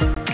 you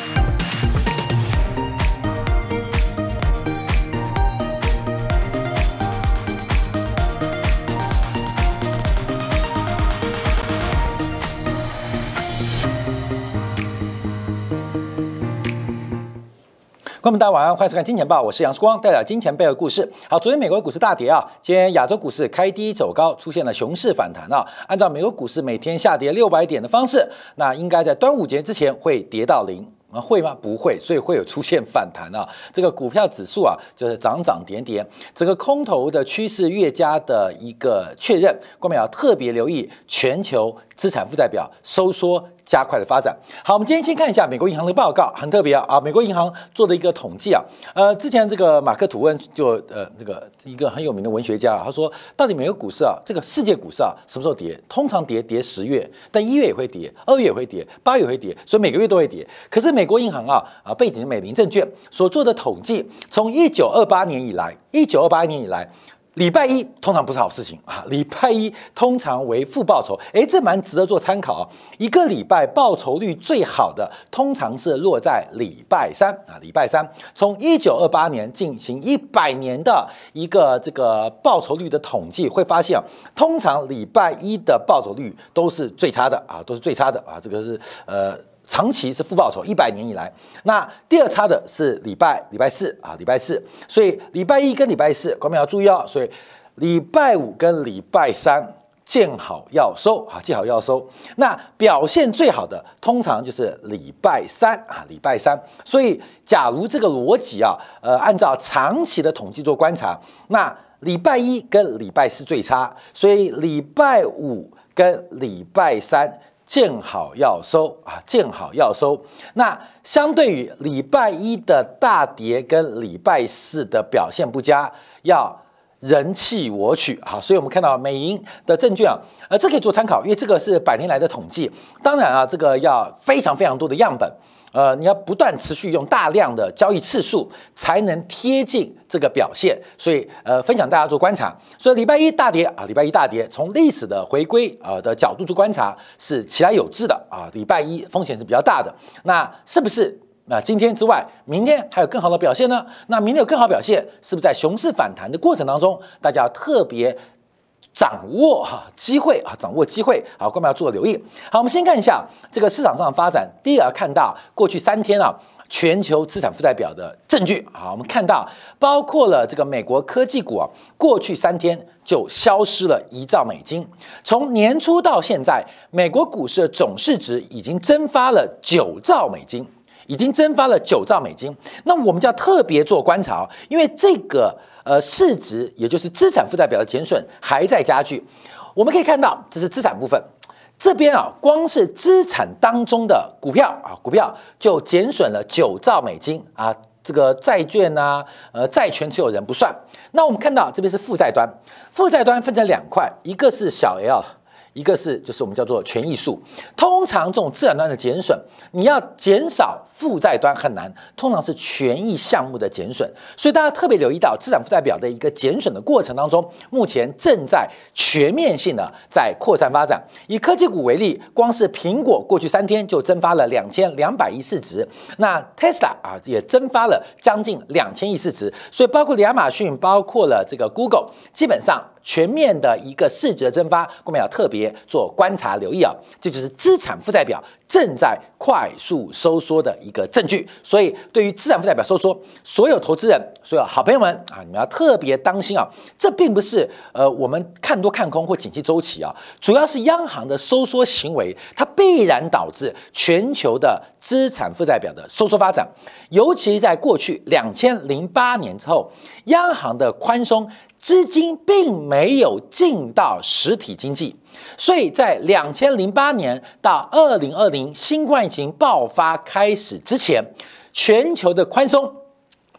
观众，大家晚上欢迎收看《金钱报》，我是杨世光，带来金钱背后的故事。好，昨天美国股市大跌啊，今天亚洲股市开低走高，出现了熊市反弹啊。按照美国股市每天下跌六百点的方式，那应该在端午节之前会跌到零啊？会吗？不会，所以会有出现反弹啊。这个股票指数啊，就是涨涨跌跌，整个空头的趋势越加的一个确认。观众要特别留意全球资产负债表收缩。加快的发展。好，我们今天先看一下美国银行的报告，很特别啊啊！美国银行做的一个统计啊，呃，之前这个马克吐温就呃这个一个很有名的文学家啊，他说，到底美国股市啊，这个世界股市啊，什么时候跌？通常跌跌十月，但一月也会跌，二月也会跌，八月也会跌，所以每个月都会跌。可是美国银行啊啊，背景是美林证券所做的统计，从一九二八年以来，一九二八年以来。礼拜一通常不是好事情啊，礼拜一通常为负报酬，诶，这蛮值得做参考啊。一个礼拜报酬率最好的通常是落在礼拜三啊，礼拜三。从一九二八年进行一百年的一个这个报酬率的统计，会发现啊，通常礼拜一的报酬率都是最差的啊，都是最差的啊，这个是呃。长期是负报酬，一百年以来，那第二差的是礼拜礼拜四啊，礼拜四，所以礼拜一跟礼拜四，观众要注意哦。所以礼拜五跟礼拜三见好要收啊，见好要收。那表现最好的通常就是礼拜三啊，礼拜三。所以假如这个逻辑啊，呃，按照长期的统计做观察，那礼拜一跟礼拜四最差，所以礼拜五跟礼拜三。见好要收啊，见好要收。那相对于礼拜一的大跌跟礼拜四的表现不佳，要人气我取啊。所以我们看到美银的证券啊，呃，这可以做参考，因为这个是百年来的统计。当然啊，这个要非常非常多的样本。呃，你要不断持续用大量的交易次数，才能贴近这个表现。所以，呃，分享大家做观察。所以礼拜一大跌啊，礼拜一大跌，从历史的回归啊的角度做观察，是其来有致的啊。礼拜一风险是比较大的。那是不是那今天之外，明天还有更好的表现呢？那明天有更好表现，是不是在熊市反弹的过程当中，大家特别？掌握哈机会啊，掌握机会，好，各位要做留意。好，我们先看一下这个市场上的发展。第一个看到过去三天啊，全球资产负债表的证据。好，我们看到包括了这个美国科技股啊，过去三天就消失了一兆美金。从年初到现在，美国股市的总市值已经蒸发了九兆美金，已经蒸发了九兆美金。那我们就要特别做观察，因为这个。呃，市值也就是资产负债表的减损还在加剧。我们可以看到，这是资产部分，这边啊，光是资产当中的股票啊，股票就减损了九兆美金啊。这个债券呐，呃，债权持有人不算。那我们看到这边是负债端，负债端分成两块，一个是小 L。一个是就是我们叫做权益数，通常这种资产端的减损，你要减少负债端很难，通常是权益项目的减损，所以大家特别留意到资产负债表的一个减损的过程当中，目前正在全面性的在扩散发展。以科技股为例，光是苹果过去三天就蒸发了两千两百亿市值，那 Tesla 啊也蒸发了将近两千亿市值，所以包括亚马逊，包括了这个 Google，基本上。全面的一个市值的蒸发，我们要特别做观察留意啊，这就是资产负债表正在快速收缩的一个证据。所以，对于资产负债表收缩，所有投资人、所有好朋友们啊，你们要特别当心啊。这并不是呃我们看多看空或景气周期啊，主要是央行的收缩行为，它必然导致全球的资产负债表的收缩发展。尤其在过去两千零八年之后，央行的宽松。资金并没有进到实体经济，所以在两千零八年到二零二零新冠疫情爆发开始之前，全球的宽松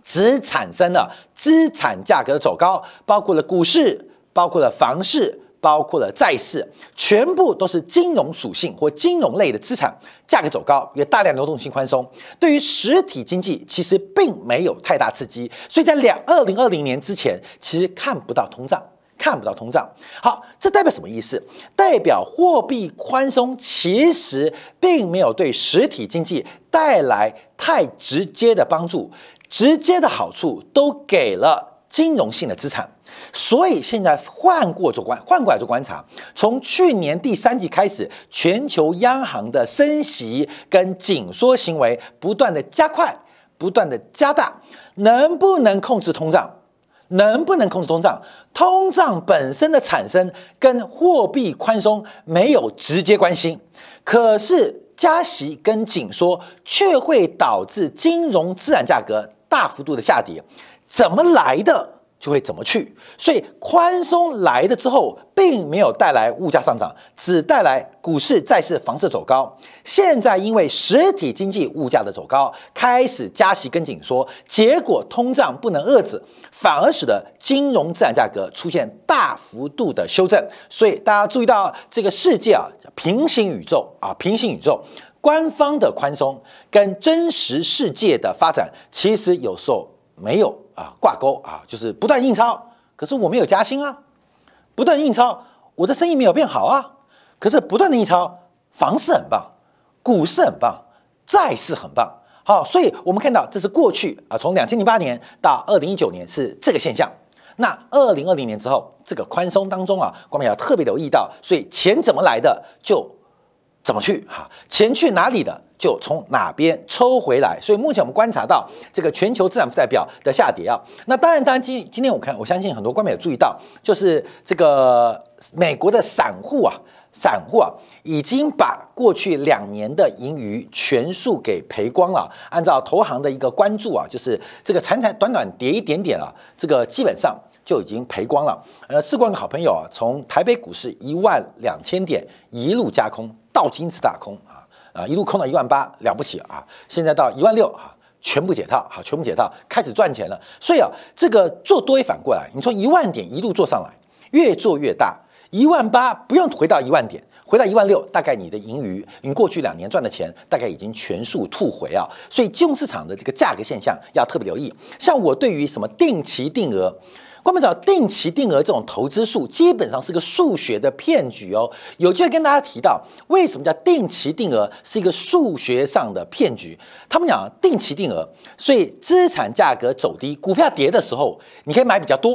只产生了资产价格的走高，包括了股市，包括了房市。包括了债市，全部都是金融属性或金融类的资产，价格走高，有大量流动性宽松，对于实体经济其实并没有太大刺激，所以在两二零二零年之前，其实看不到通胀。看不到通胀。好，这代表什么意思？代表货币宽松其实并没有对实体经济带来太直接的帮助，直接的好处都给了金融性的资产。所以现在换过做观，换过来做观察，从去年第三季开始，全球央行的升息跟紧缩行为不断的加快，不断的加大，能不能控制通胀？能不能控制通胀？通胀本身的产生跟货币宽松没有直接关系，可是加息跟紧缩却会导致金融资产价格大幅度的下跌，怎么来的？就会怎么去，所以宽松来了之后，并没有带来物价上涨，只带来股市、再次、房市走高。现在因为实体经济物价的走高，开始加息跟紧缩，结果通胀不能遏制，反而使得金融资产价格出现大幅度的修正。所以大家注意到这个世界啊，平行宇宙啊，平行宇宙，官方的宽松跟真实世界的发展，其实有时候没有。啊，挂钩啊，就是不断印钞，可是我没有加薪啊；不断印钞，我的生意没有变好啊。可是不断的印钞，房市很棒，股市很棒，债市很棒。好，所以我们看到这是过去啊，从两千零八年到二零一九年是这个现象。那二零二零年之后，这个宽松当中啊，光明要特别留意到，所以钱怎么来的就。怎么去哈？钱去哪里的，就从哪边抽回来。所以目前我们观察到这个全球资产负债表的下跌啊。那当然，当然今今天我看，我相信很多观众有注意到，就是这个美国的散户啊，散户啊，已经把过去两年的盈余全数给赔光了。按照投行的一个关注啊，就是这个残残短短跌一点点啊，这个基本上。就已经赔光了。呃，四冠的好朋友啊，从台北股市一万两千点一路加空到金次大空啊啊，一路空到一万八，了不起啊！现在到一万六啊，全部解套，好，全部解套，开始赚钱了。所以啊，这个做多也反过来，你从一万点一路做上来，越做越大。一万八不用回到一万点，回到一万六，大概你的盈余，你过去两年赚的钱，大概已经全数吐回啊。所以金融市场的这个价格现象要特别留意。像我对于什么定期定额。我们找定期定额这种投资数，基本上是个数学的骗局哦。有机会跟大家提到，为什么叫定期定额是一个数学上的骗局？他们讲定期定额，所以资产价格走低，股票跌的时候，你可以买比较多；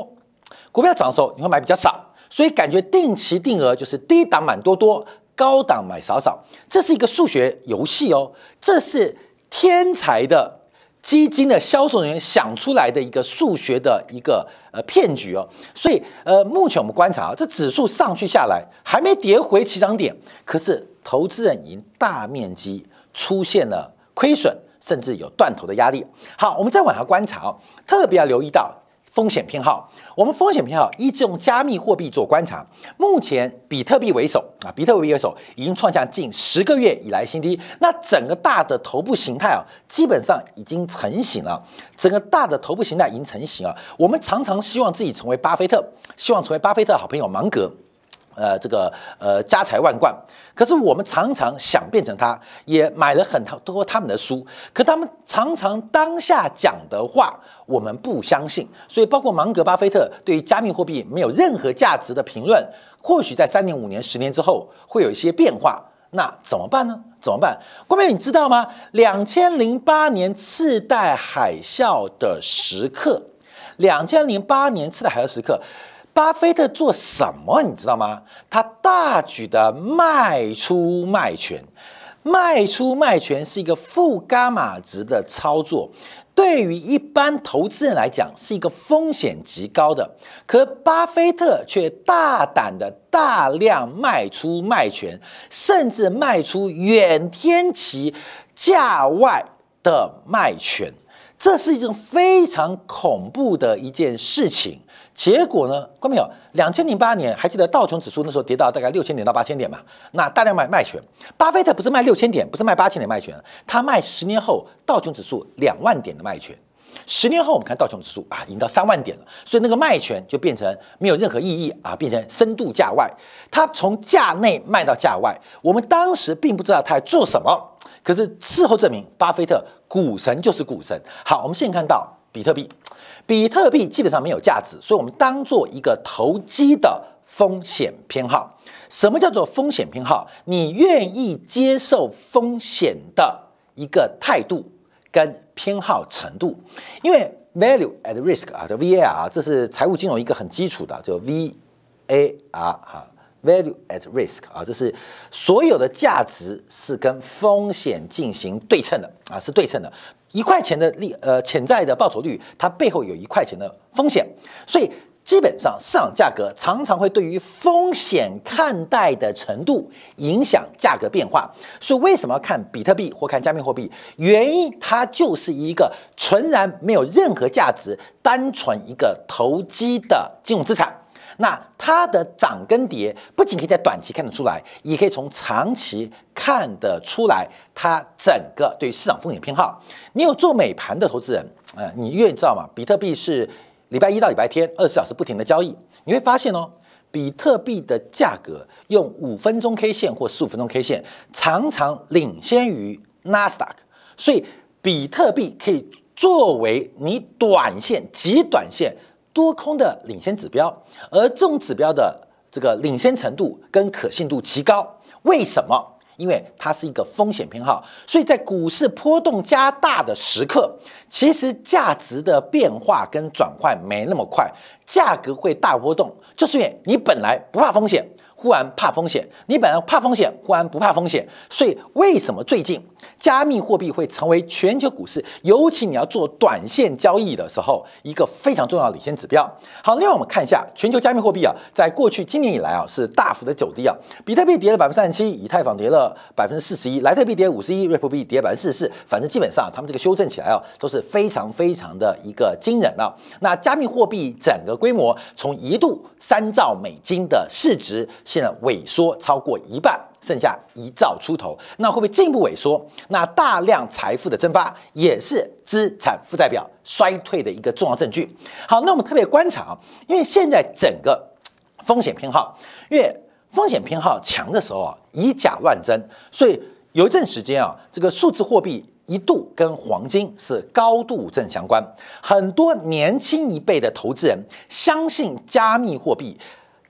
股票涨的时候，你会买比较少。所以感觉定期定额就是低档买多多，高档买少少，这是一个数学游戏哦。这是天才的。基金的销售人员想出来的一个数学的一个呃骗局哦，所以呃，目前我们观察啊，这指数上去下来还没跌回起涨点，可是投资人已经大面积出现了亏损，甚至有断头的压力。好，我们再往下观察哦，特别要留意到。风险偏好，我们风险偏好一直用加密货币做观察。目前比特币为首啊，比特币为首已经创下近十个月以来新低。那整个大的头部形态啊，基本上已经成型了。整个大的头部形态已经成型啊。我们常常希望自己成为巴菲特，希望成为巴菲特好朋友芒格。呃，这个呃，家财万贯，可是我们常常想变成他，也买了很多他们的书，可他们常常当下讲的话，我们不相信。所以，包括芒格、巴菲特对于加密货币没有任何价值的评论，或许在三年、五年、十年之后会有一些变化。那怎么办呢？怎么办？郭美，你知道吗？两千零八年次贷海啸的时刻，两千零八年次贷海啸时刻。巴菲特做什么，你知道吗？他大举的卖出卖权，卖出卖权是一个负伽马值的操作，对于一般投资人来讲是一个风险极高的。可巴菲特却大胆的大量卖出卖权，甚至卖出远天期价外的卖权，这是一种非常恐怖的一件事情。结果呢？看到没有？两千零八年还记得道琼指数那时候跌到大概六千点到八千点嘛？那大量卖卖权，巴菲特不是卖六千点，不是卖八千点卖权，他卖十年后道琼指数两万点的卖权。十年后我们看道琼指数啊，已经到三万点了，所以那个卖权就变成没有任何意义啊，变成深度价外。他从价内卖到价外，我们当时并不知道他在做什么，可是事后证明，巴菲特股神就是股神。好，我们现在看到比特币。比特币基本上没有价值，所以我们当做一个投机的风险偏好。什么叫做风险偏好？你愿意接受风险的一个态度跟偏好程度。因为 value at risk 啊，叫 VAR，这是财务金融一个很基础的，叫 VAR 哈，value at risk 啊，这是所有的价值是跟风险进行对称的啊，是对称的。一块钱的利呃潜在的报酬率，它背后有一块钱的风险，所以。基本上，市场价格常常会对于风险看待的程度影响价格变化。所以，为什么要看比特币或看加密货币？原因它就是一个纯然没有任何价值、单纯一个投机的金融资产。那它的涨跟跌，不仅可以在短期看得出来，也可以从长期看得出来它整个对市场风险偏好。你有做美盘的投资人，呃，你愿意知道吗？比特币是。礼拜一到礼拜天，二十四小时不停的交易，你会发现哦，比特币的价格用五分钟 K 线或十五分钟 K 线，常常领先于纳斯达克，所以比特币可以作为你短线、极短线多空的领先指标，而这种指标的这个领先程度跟可信度极高，为什么？因为它是一个风险偏好，所以在股市波动加大的时刻，其实价值的变化跟转换没那么快，价格会大波动，就是因为你本来不怕风险。忽然怕风险，你本来怕风险，忽然不怕风险，所以为什么最近加密货币会成为全球股市，尤其你要做短线交易的时候，一个非常重要的领先指标？好，另外我们看一下全球加密货币啊，在过去今年以来啊，是大幅的走低啊，比特币跌了百分之三十七，以太坊跌了百分之四十一，莱特币跌五十一，瑞普币跌百分之四十四，反正基本上他们这个修正起来啊，都是非常非常的一个惊人啊。那加密货币整个规模从一度三兆美金的市值。现在萎缩超过一半，剩下一兆出头，那会不会进一步萎缩？那大量财富的蒸发也是资产负债表衰退的一个重要证据。好，那我们特别观察啊，因为现在整个风险偏好，因为风险偏好强的时候啊，以假乱真，所以有一阵时间啊，这个数字货币一度跟黄金是高度正相关，很多年轻一辈的投资人相信加密货币。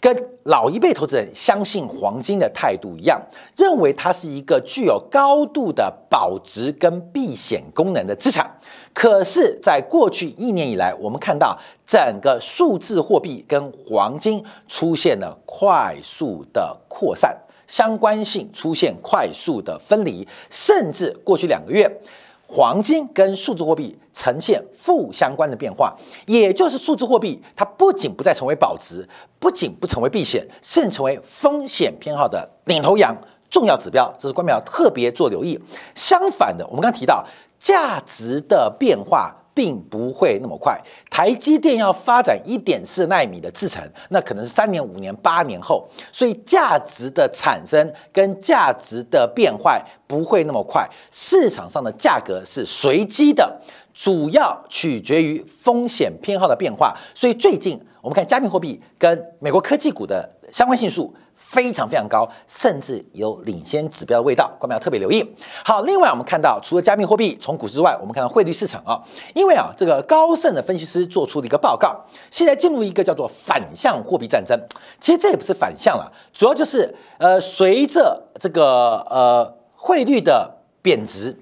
跟老一辈投资人相信黄金的态度一样，认为它是一个具有高度的保值跟避险功能的资产。可是，在过去一年以来，我们看到整个数字货币跟黄金出现了快速的扩散，相关性出现快速的分离，甚至过去两个月。黄金跟数字货币呈现负相关的变化，也就是数字货币它不仅不再成为保值，不仅不成为避险，甚至成为风险偏好的领头羊、重要指标。这是关要特别做留意。相反的，我们刚提到价值的变化。并不会那么快。台积电要发展一点四纳米的制程，那可能是三年、五年、八年后，所以价值的产生跟价值的变坏不会那么快。市场上的价格是随机的，主要取决于风险偏好的变化。所以最近我们看加密货币跟美国科技股的相关性数。非常非常高，甚至有领先指标的味道，观众要特别留意。好，另外我们看到，除了加密货币，从股市之外，我们看到汇率市场啊，因为啊，这个高盛的分析师做出了一个报告，现在进入一个叫做反向货币战争。其实这也不是反向了，主要就是呃，随着这个呃汇率的贬值，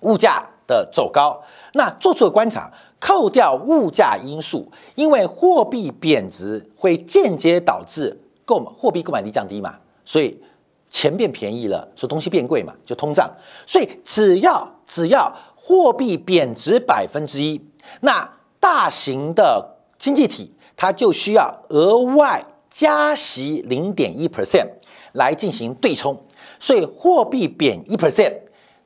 物价的走高，那做出了观察，扣掉物价因素，因为货币贬值会间接导致。购买货币购买力降低嘛，所以钱变便宜了，所以东西变贵嘛，就通胀。所以只要只要货币贬值百分之一，那大型的经济体它就需要额外加息零点一 percent 来进行对冲。所以货币贬一 percent，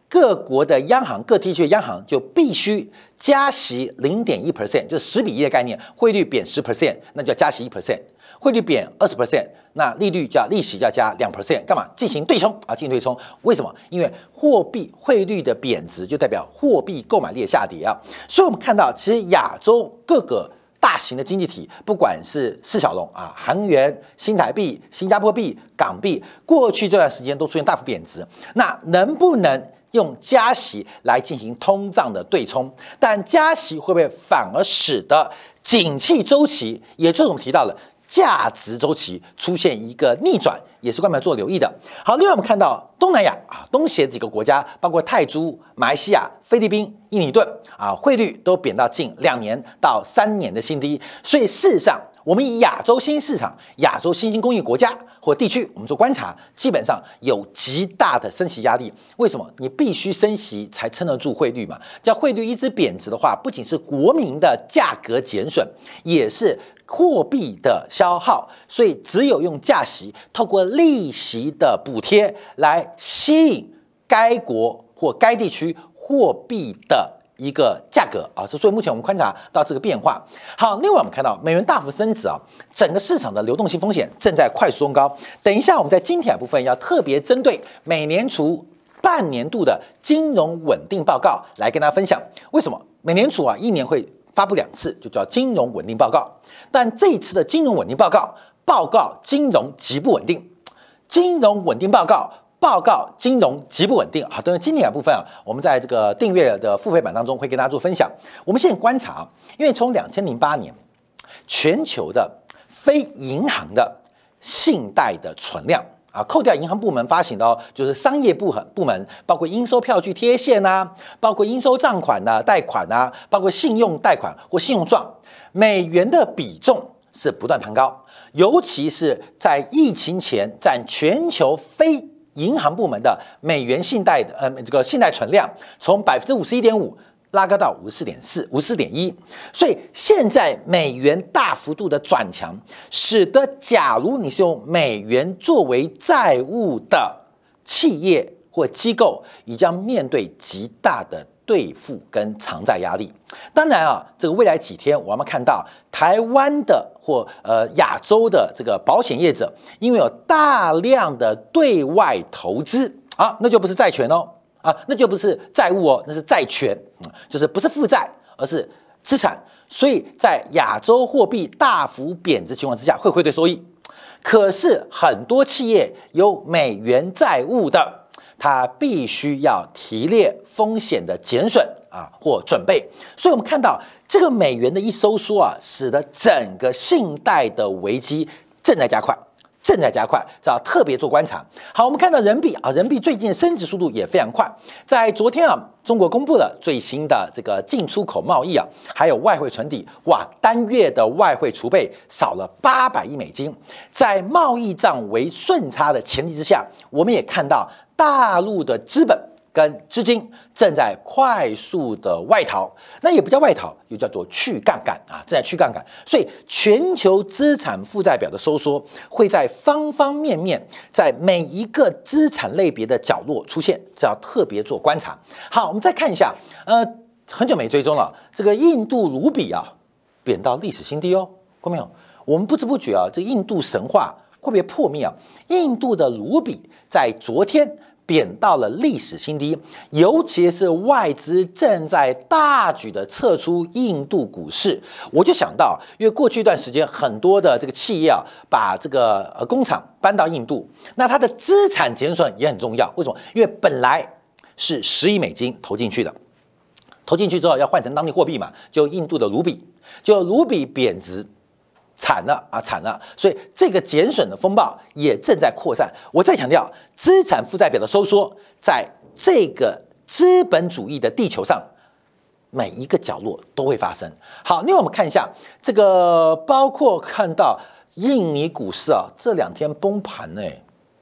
各国的央行各地区的央行就必须加息零点一 percent，就是十比一的概念，汇率贬十 percent，那就要加息一 percent。汇率贬二十 percent，那利率叫利息要加两 percent，干嘛进行对冲啊？进行对冲，为什么？因为货币汇率的贬值就代表货币购买力的下跌啊。所以我们看到，其实亚洲各个大型的经济体，不管是四小龙啊，韩元、新台币、新加坡币、港币，过去这段时间都出现大幅贬值。那能不能用加息来进行通胀的对冲？但加息会不会反而使得景气周期，也就是我们提到了价值周期出现一个逆转？也是关门做留意的。好，另外我们看到东南亚啊，东协几个国家，包括泰铢、马来西亚、菲律宾、印尼盾啊，汇率都贬到近两年到三年的新低。所以事实上，我们以亚洲新兴市场、亚洲新兴工业国家或地区，我们做观察，基本上有极大的升息压力。为什么？你必须升息才撑得住汇率嘛？叫汇率一直贬值的话，不仅是国民的价格减损，也是。货币的消耗，所以只有用价息，透过利息的补贴来吸引该国或该地区货币的一个价格啊。是所以目前我们观察到这个变化。好，另外我们看到美元大幅升值啊，整个市场的流动性风险正在快速升高。等一下我们在今天部分要特别针对美联储半年度的金融稳定报告来跟大家分享，为什么美联储啊一年会。发布两次就叫金融稳定报告，但这一次的金融稳定报告报告金融极不稳定，金融稳定报告报告金融极不稳定。好，等于今年部分啊，我们在这个订阅的付费版当中会跟大家做分享。我们现在观察，因为从两千零八年全球的非银行的信贷的存量。啊，扣掉银行部门发行的哦，就是商业部部门，包括应收票据贴现呐，包括应收账款呐、贷款呐，包括信用贷款或信用状，美元的比重是不断攀高，尤其是在疫情前，占全球非银行部门的美元信贷的呃这个信贷存量，从百分之五十一点五。拉高到五十四点四、五十四点一，所以现在美元大幅度的转强，使得假如你是用美元作为债务的企业或机构，你将面对极大的兑付跟偿债压力。当然啊，这个未来几天我们看到台湾的或呃亚洲的这个保险业者，因为有大量的对外投资啊，那就不是债权哦。啊，那就不是债务哦，那是债权，就是不是负债，而是资产。所以在亚洲货币大幅贬值情况之下，会汇兑收益。可是很多企业有美元债务的，它必须要提列风险的减损啊或准备。所以我们看到这个美元的一收缩啊，使得整个信贷的危机正在加快。正在加快，这要特别做观察。好，我们看到人民币啊，人民币最近升值速度也非常快。在昨天啊，中国公布了最新的这个进出口贸易啊，还有外汇存底，哇，单月的外汇储备少了八百亿美金。在贸易账为顺差的前提之下，我们也看到大陆的资本。跟资金正在快速的外逃，那也不叫外逃，又叫做去杠杆啊，正在去杠杆。所以全球资产负债表的收缩会在方方面面，在每一个资产类别的角落出现，这要特别做观察。好，我们再看一下，呃，很久没追踪了，这个印度卢比啊，贬到历史新低哦，看到没有？我们不知不觉啊，这印度神话会不会破灭啊？印度的卢比在昨天。贬到了历史新低，尤其是外资正在大举的撤出印度股市，我就想到，因为过去一段时间很多的这个企业啊，把这个呃工厂搬到印度，那它的资产减损也很重要。为什么？因为本来是十亿美金投进去的，投进去之后要换成当地货币嘛，就印度的卢比，就卢比贬值。惨了啊，惨了！所以这个减损的风暴也正在扩散。我再强调，资产负债表的收缩，在这个资本主义的地球上，每一个角落都会发生。好，另外我们看一下这个，包括看到印尼股市啊，这两天崩盘呢，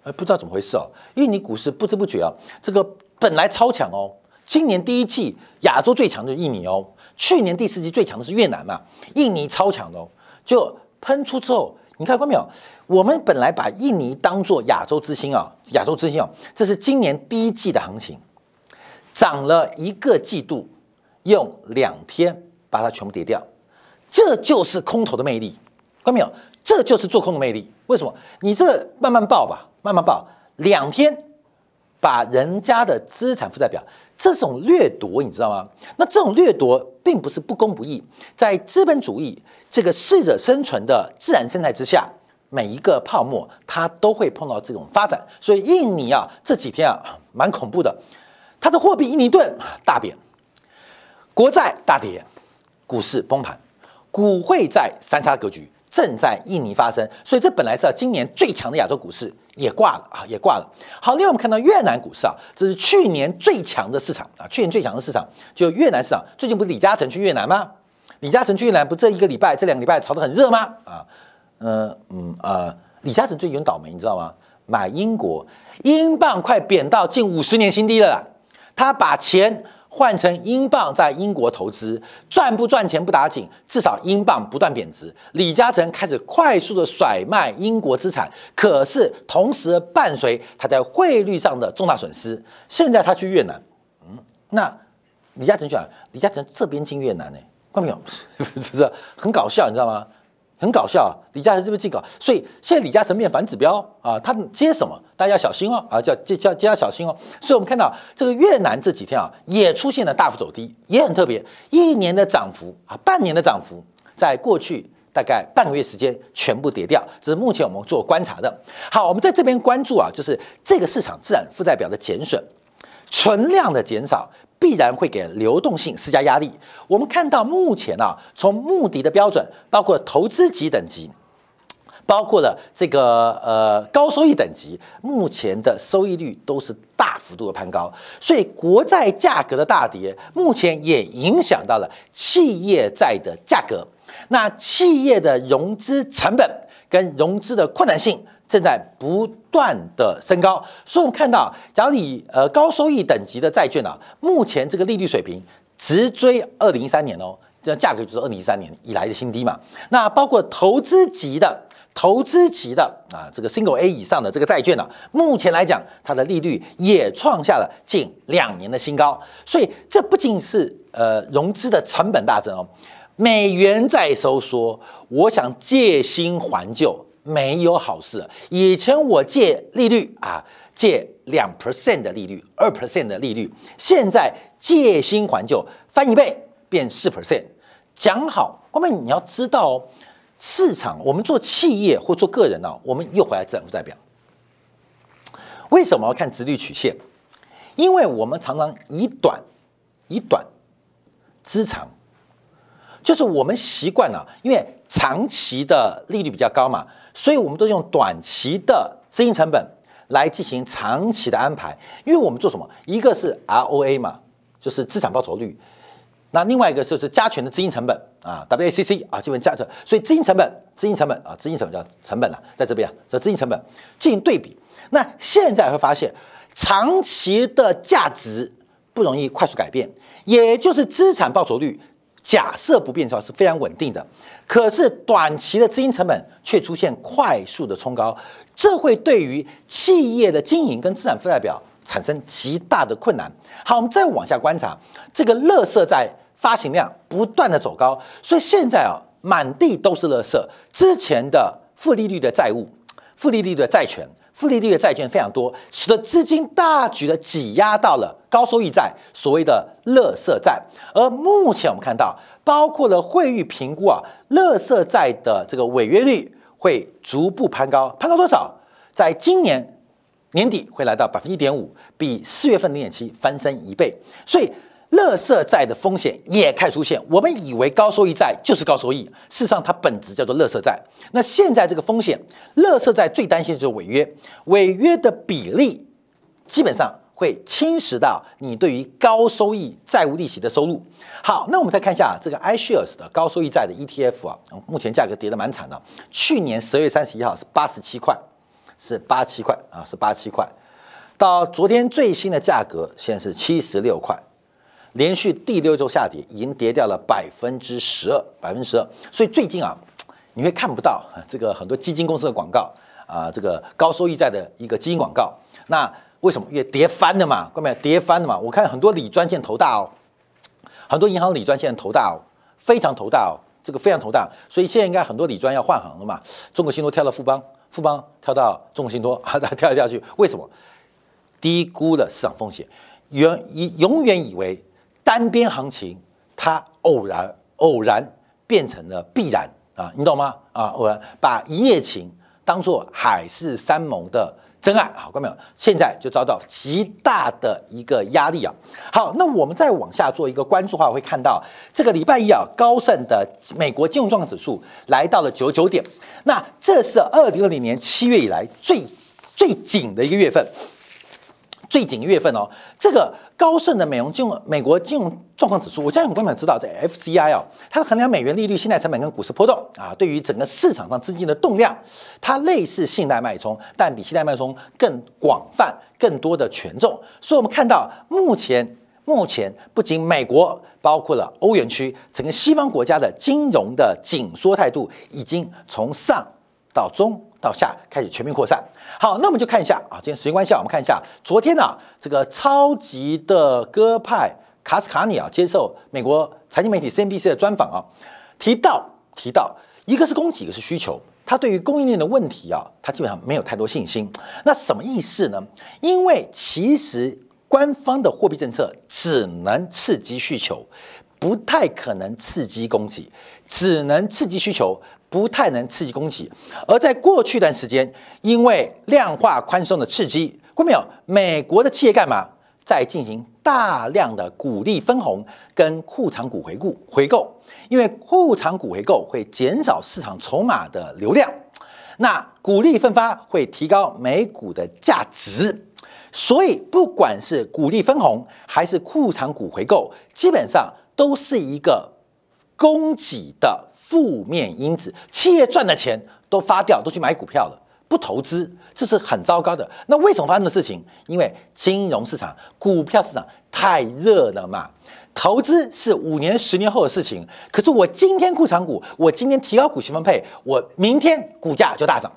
哎，不知道怎么回事哦。印尼股市不知不觉啊，这个本来超强哦，今年第一季亚洲最强的是印尼哦，去年第四季最强的是越南嘛，印尼超强哦，就。喷出之后，你看过没有？我们本来把印尼当做亚洲之星啊，亚洲之星啊，这是今年第一季的行情，涨了一个季度，用两天把它全部跌掉，这就是空头的魅力，看到没有？这就是做空的魅力。为什么？你这慢慢报吧，慢慢报，两天把人家的资产负债表这种掠夺，你知道吗？那这种掠夺并不是不公不义，在资本主义这个适者生存的自然生态之下，每一个泡沫它都会碰到这种发展。所以印尼啊这几天啊蛮恐怖的，它的货币印尼盾大贬，国债大跌，股市崩盘，股会在三杀格局正在印尼发生。所以这本来是今年最强的亚洲股市。也挂了啊，也挂了。好，另外我们看到越南股市啊，这是去年最强的市场啊，去年最强的市场就越南市场。最近不是李嘉诚去越南吗？李嘉诚去越南不这一个礼拜、这两个礼拜炒得很热吗？啊，嗯嗯呃，李嘉诚最近很倒霉，你知道吗？买英国英镑快贬到近五十年新低了啦，他把钱。换成英镑在英国投资赚不赚钱不打紧，至少英镑不断贬值。李嘉诚开始快速的甩卖英国资产，可是同时伴随他在汇率上的重大损失。现在他去越南，嗯，那李嘉诚讲，李嘉诚这边进越南呢，看到没有？是不是很搞笑？你知道吗？很搞笑啊，李嘉诚是不是记稿？所以现在李嘉诚变反指标啊，他接什么？大家要小心哦啊，叫接叫接要小心哦。所以我们看到这个越南这几天啊，也出现了大幅走低，也很特别，一年的涨幅啊，半年的涨幅，在过去大概半个月时间全部跌掉，这是目前我们做观察的。好，我们在这边关注啊，就是这个市场自然负债表的减损，存量的减少。必然会给流动性施加压力。我们看到目前啊，从目的的标准，包括投资级等级，包括了这个呃高收益等级，目前的收益率都是大幅度的攀高。所以国债价格的大跌，目前也影响到了企业债的价格。那企业的融资成本跟融资的困难性。正在不断的升高，所以我们看到，假如以呃高收益等级的债券啊，目前这个利率水平直追二零一三年哦，这价格就是二零一三年以来的新低嘛。那包括投资级的、投资级的啊，这个 single A 以上的这个债券呢，目前来讲，它的利率也创下了近两年的新高。所以这不仅是呃融资的成本大增哦，美元在收缩，我想借新还旧。没有好事。以前我借利率啊，借两 percent 的利率，二 percent 的利率，现在借新还旧，翻一倍变四 percent。讲好，关键你要知道，市场我们做企业或做个人呢，我们又回来资产负债表。为什么要看直率曲线？因为我们常常以短以短资长，就是我们习惯了，因为长期的利率比较高嘛。所以，我们都用短期的资金成本来进行长期的安排，因为我们做什么？一个是 ROA 嘛，就是资产报酬率；那另外一个就是加权的资金成本啊，WACC 啊，基本加权。所以，资金成本、资金成本啊，资金成本叫成本啊，在这边啊，这资金成本进行对比。那现在会发现，长期的价值不容易快速改变，也就是资产报酬率。假设不变的话是非常稳定的，可是短期的资金成本却出现快速的冲高，这会对于企业的经营跟资产负债表产生极大的困难。好，我们再往下观察，这个乐色债发行量不断的走高，所以现在啊，满地都是乐色。之前的负利率的债务、负利率的债权。负利率的债券非常多，使得资金大举的挤压到了高收益债，所谓的乐色债。而目前我们看到，包括了汇率评估啊，乐色债的这个违约率会逐步攀高，攀高多少？在今年年底会来到百分之一点五，比四月份零点七翻身一倍。所以。乐色债的风险也开始出现，我们以为高收益债就是高收益，事实上它本质叫做乐色债。那现在这个风险，乐色债最担心就是违约，违约的比例基本上会侵蚀到你对于高收益债务利息的收入。好，那我们再看一下这个 iShares 的高收益债的 ETF 啊，目前价格跌得蛮惨的，去年十二月三十一号是八十七块，是八七块啊，是八七块，到昨天最新的价格现在是七十六块。连续第六周下跌，已经跌掉了百分之十二，百分之十二。所以最近啊，你会看不到这个很多基金公司的广告啊，这个高收益债的一个基金广告。那为什么？因为跌翻了嘛，各位跌翻了嘛。我看很多理专线头大哦，很多银行理专线头大哦，非常头大哦，这个非常头大。所以现在应该很多理专要换行了嘛。中国信托跳到富邦，富邦跳到中国信托，啊，跳来跳去，为什么？低估了市场风险，原以永远以为。单边行情，它偶然偶然变成了必然啊，你懂吗？啊，偶然把一夜情当做海誓山盟的。真爱，好，看没有？现在就遭到极大的一个压力啊。好，那我们再往下做一个关注的话，会看到这个礼拜一啊，高盛的美国金融状况指数来到了九九点，那这是二零二零年七月以来最最紧的一个月份。最紧月份哦，这个高盛的美容金融美国金融状况指数，我相信很多朋友知道，这 FCI 哦，它是衡量美元利率、信贷成本跟股市波动啊，对于整个市场上资金的动量，它类似信贷脉冲，但比信贷脉冲更广泛、更多的权重。所以，我们看到目前目前不仅美国，包括了欧元区，整个西方国家的金融的紧缩态度，已经从上到中。到下开始全面扩散。好，那我们就看一下啊，今天时间关系，我们看一下昨天呢，这个超级的鸽派卡斯卡尼啊，接受美国财经媒体 CNBC 的专访啊，提到提到一个是供给，一个是需求，他对于供应链的问题啊，他基本上没有太多信心。那什么意思呢？因为其实官方的货币政策只能刺激需求，不太可能刺激供给，只能刺激需求。不太能刺激供给，而在过去一段时间，因为量化宽松的刺激，过没有？美国的企业干嘛？在进行大量的股利分红跟库藏股回顾回购，因为库藏股回购会减少市场筹码的流量，那股利分发会提高美股的价值，所以不管是股利分红还是库藏股回购，基本上都是一个供给的。负面因子，企业赚的钱都发掉，都去买股票了，不投资，这是很糟糕的。那为什么发生的事情？因为金融市场、股票市场太热了嘛。投资是五年、十年后的事情，可是我今天库藏股，我今天提高股息分配，我明天股价就大涨，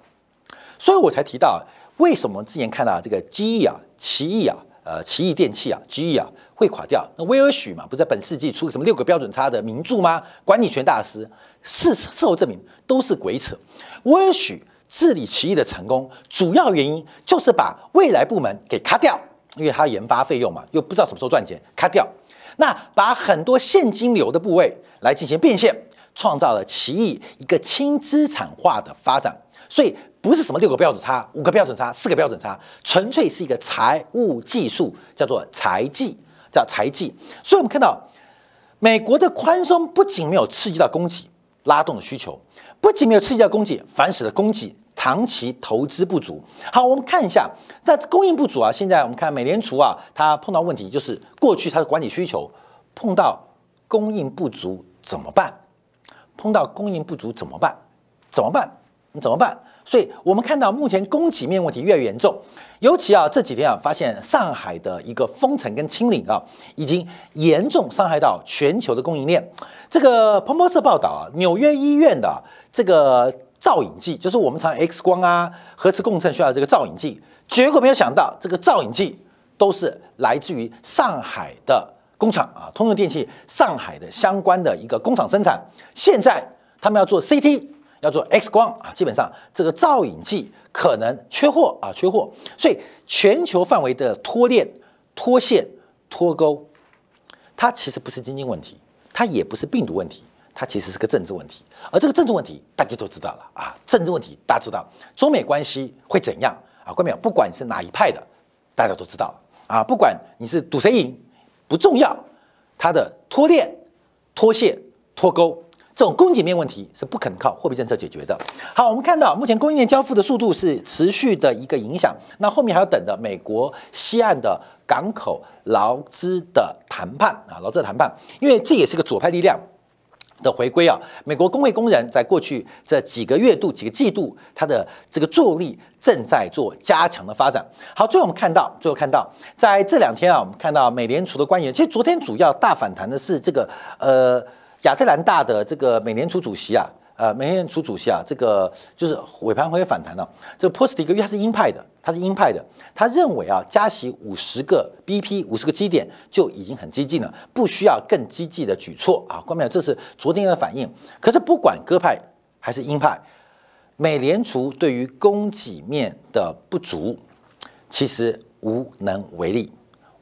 所以我才提到为什么之前看到这个 GE 啊、奇异啊、呃奇异电器啊、GE 啊会垮掉。那威尔许嘛，不是在本世纪出什么六个标准差的名著吗？管理权大师。事事后证明都是鬼扯。威尔许治理奇异的成功，主要原因就是把未来部门给卡掉，因为他研发费用嘛，又不知道什么时候赚钱，卡掉。那把很多现金流的部位来进行变现，创造了奇异一个轻资产化的发展。所以不是什么六个标准差、五个标准差、四个标准差，纯粹是一个财务技术，叫做财技，叫财技。所以我们看到美国的宽松不仅没有刺激到供给。拉动的需求不仅没有刺激到供给，反使得供给长期投资不足。好，我们看一下，那供应不足啊，现在我们看美联储啊，它碰到问题就是过去它的管理需求碰到供应不足怎么办？碰到供应不足怎么办？怎么办？你怎么办？所以我们看到目前供给面问题越来越严重，尤其啊这几天啊发现上海的一个封城跟清零啊，已经严重伤害到全球的供应链。这个彭博社报道啊，纽约医院的这个造影剂，就是我们常 X 光啊、核磁共振需要这个造影剂，结果没有想到这个造影剂都是来自于上海的工厂啊，通用电气上海的相关的一个工厂生产，现在他们要做 CT。要做 X 光啊，基本上这个造影剂可能缺货啊，缺货，所以全球范围的脱链、脱线、脱钩，它其实不是经济问题，它也不是病毒问题，它其实是个政治问题。而这个政治问题大家都知道了啊，政治问题大家知道，中美关系会怎样啊？关没有？不管是哪一派的，大家都知道啊，不管你是赌谁赢不重要，它的脱链、脱线、脱钩。这种供给面问题是不可能靠货币政策解决的。好，我们看到目前供应链交付的速度是持续的一个影响，那后面还要等的美国西岸的港口劳资的谈判啊，劳资的谈判，因为这也是个左派力量的回归啊。美国工会工人在过去这几个月度、几个季度，它的这个作用力正在做加强的发展。好，最后我们看到，最后看到在这两天啊，我们看到美联储的官员，其实昨天主要大反弹的是这个呃。亚特兰大的这个美联储主席啊，呃，美联储主席啊，这个就是尾盘会反弹了。这个波斯蒂格，因为他是鹰派的，他是鹰派的，他认为啊，加息五十个 BP，五十个基点就已经很激进了，不需要更激进的举措啊。关淼，这是昨天的反应。可是不管鸽派还是鹰派，美联储对于供给面的不足，其实无能为力，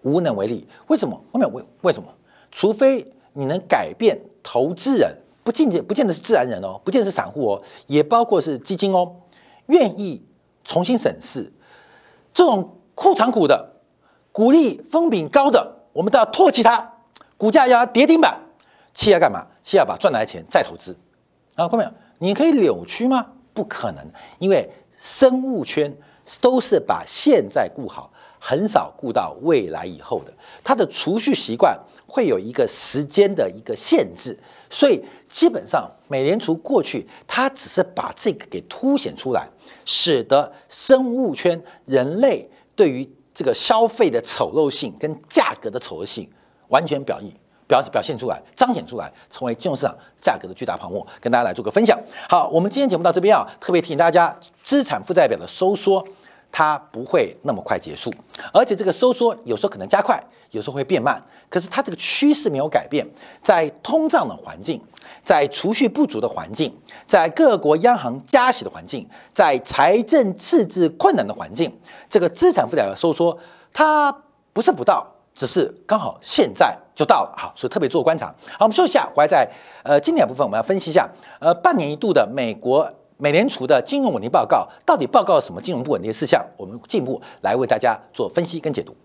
无能为力。为什么？关淼为为什么？除非你能改变。投资人，不见不见得是自然人哦，不见得是散户哦，也包括是基金哦，愿意重新审视这种库藏股的、股利分比高的，我们都要唾弃它，股价要跌停板，企业干嘛？企业把赚来的钱再投资啊，看到没有？你可以扭曲吗？不可能，因为生物圈都是把现在顾好。很少顾到未来以后的，他的储蓄习惯会有一个时间的一个限制，所以基本上美联储过去它只是把这个给凸显出来，使得生物圈人类对于这个消费的丑陋性跟价格的丑恶性完全表意表表现出来，彰显出来，成为金融市场价格的巨大泡沫，跟大家来做个分享。好，我们今天节目到这边啊，特别提醒大家，资产负债表的收缩。它不会那么快结束，而且这个收缩有时候可能加快，有时候会变慢。可是它这个趋势没有改变，在通胀的环境，在储蓄不足的环境，在各国央行加息的环境，在财政赤字困难的环境，这个资产负债表收缩，它不是不到，只是刚好现在就到了。好，所以特别做观察。好，我们休息一下，回来在呃经典部分我们要分析一下，呃半年一度的美国。美联储的金融稳定报告到底报告了什么金融不稳定的事项？我们进一步来为大家做分析跟解读。